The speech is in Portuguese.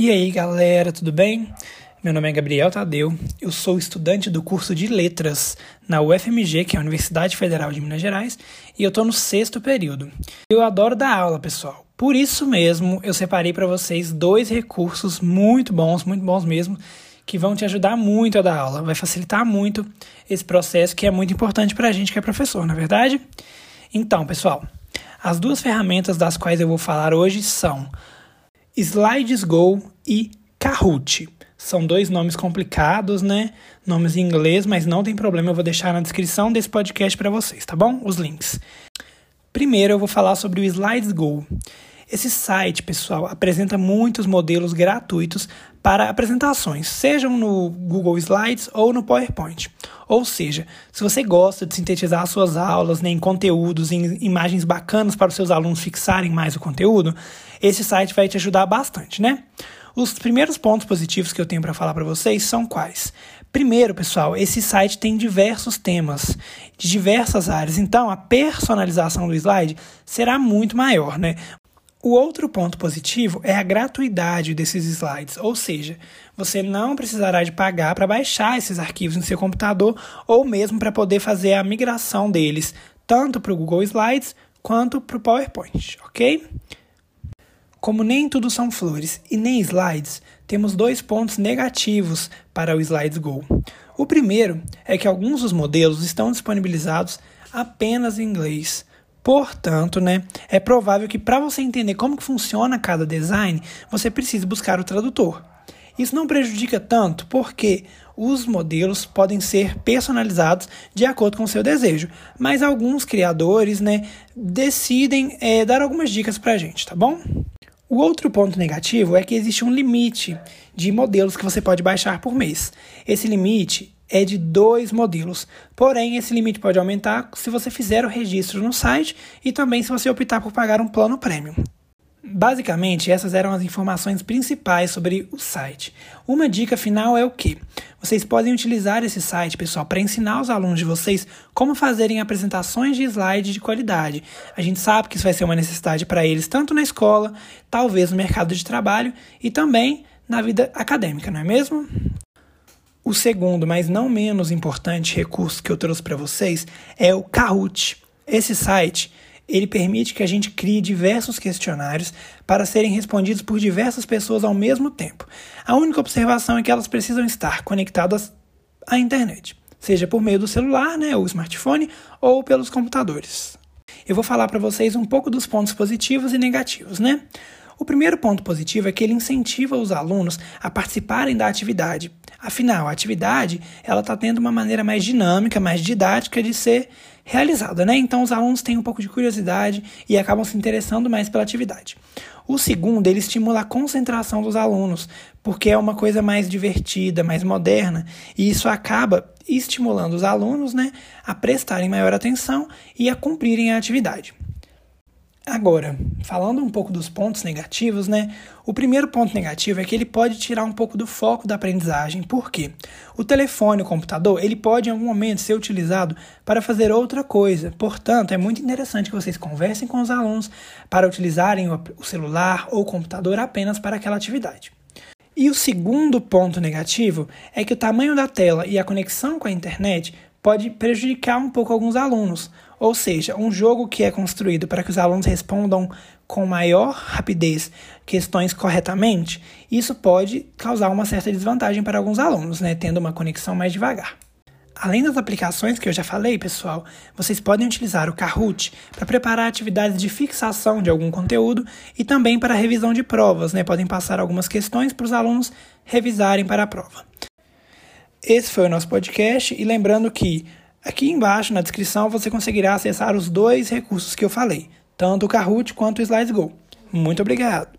E aí, galera, tudo bem? Meu nome é Gabriel Tadeu, eu sou estudante do curso de Letras na UFMG, que é a Universidade Federal de Minas Gerais, e eu estou no sexto período. Eu adoro dar aula, pessoal. Por isso mesmo, eu separei para vocês dois recursos muito bons, muito bons mesmo, que vão te ajudar muito a dar aula. Vai facilitar muito esse processo que é muito importante para a gente que é professor, na é verdade? Então, pessoal, as duas ferramentas das quais eu vou falar hoje são SlidesGo e Kahoot. São dois nomes complicados, né? Nomes em inglês, mas não tem problema, eu vou deixar na descrição desse podcast para vocês, tá bom? Os links. Primeiro eu vou falar sobre o SlidesGo. Esse site, pessoal, apresenta muitos modelos gratuitos para apresentações, sejam no Google Slides ou no PowerPoint. Ou seja, se você gosta de sintetizar suas aulas né, em conteúdos, em imagens bacanas para os seus alunos fixarem mais o conteúdo, esse site vai te ajudar bastante, né? Os primeiros pontos positivos que eu tenho para falar para vocês são quais? Primeiro, pessoal, esse site tem diversos temas de diversas áreas, então a personalização do slide será muito maior, né? O outro ponto positivo é a gratuidade desses slides, ou seja, você não precisará de pagar para baixar esses arquivos no seu computador ou mesmo para poder fazer a migração deles, tanto para o Google Slides quanto para o PowerPoint, ok? Como nem tudo são flores e nem slides, temos dois pontos negativos para o Slides Go. O primeiro é que alguns dos modelos estão disponibilizados apenas em inglês. Portanto, né, é provável que para você entender como que funciona cada design, você precise buscar o tradutor. Isso não prejudica tanto porque os modelos podem ser personalizados de acordo com o seu desejo, mas alguns criadores né, decidem é, dar algumas dicas para a gente, tá bom? O outro ponto negativo é que existe um limite de modelos que você pode baixar por mês. Esse limite é de dois modelos. Porém, esse limite pode aumentar se você fizer o registro no site e também se você optar por pagar um plano premium. Basicamente, essas eram as informações principais sobre o site. Uma dica final é o que? Vocês podem utilizar esse site, pessoal, para ensinar os alunos de vocês como fazerem apresentações de slide de qualidade. A gente sabe que isso vai ser uma necessidade para eles tanto na escola, talvez no mercado de trabalho e também na vida acadêmica, não é mesmo? O segundo, mas não menos importante recurso que eu trouxe para vocês é o Kahoot. Esse site ele permite que a gente crie diversos questionários para serem respondidos por diversas pessoas ao mesmo tempo. A única observação é que elas precisam estar conectadas à internet, seja por meio do celular, né, ou smartphone, ou pelos computadores. Eu vou falar para vocês um pouco dos pontos positivos e negativos, né? O primeiro ponto positivo é que ele incentiva os alunos a participarem da atividade. Afinal, a atividade ela está tendo uma maneira mais dinâmica, mais didática de ser realizada, né? Então os alunos têm um pouco de curiosidade e acabam se interessando mais pela atividade. O segundo, ele estimula a concentração dos alunos, porque é uma coisa mais divertida, mais moderna, e isso acaba estimulando os alunos, né, a prestarem maior atenção e a cumprirem a atividade. Agora, falando um pouco dos pontos negativos, né? O primeiro ponto negativo é que ele pode tirar um pouco do foco da aprendizagem. Por quê? O telefone, o computador, ele pode em algum momento ser utilizado para fazer outra coisa. Portanto, é muito interessante que vocês conversem com os alunos para utilizarem o celular ou o computador apenas para aquela atividade. E o segundo ponto negativo é que o tamanho da tela e a conexão com a internet pode prejudicar um pouco alguns alunos. Ou seja, um jogo que é construído para que os alunos respondam com maior rapidez questões corretamente, isso pode causar uma certa desvantagem para alguns alunos, né, tendo uma conexão mais devagar. Além das aplicações que eu já falei, pessoal, vocês podem utilizar o Kahoot para preparar atividades de fixação de algum conteúdo e também para revisão de provas, né? Podem passar algumas questões para os alunos revisarem para a prova. Esse foi o nosso podcast e lembrando que aqui embaixo na descrição você conseguirá acessar os dois recursos que eu falei, tanto o Kahoot quanto o SlidesGo. Muito obrigado!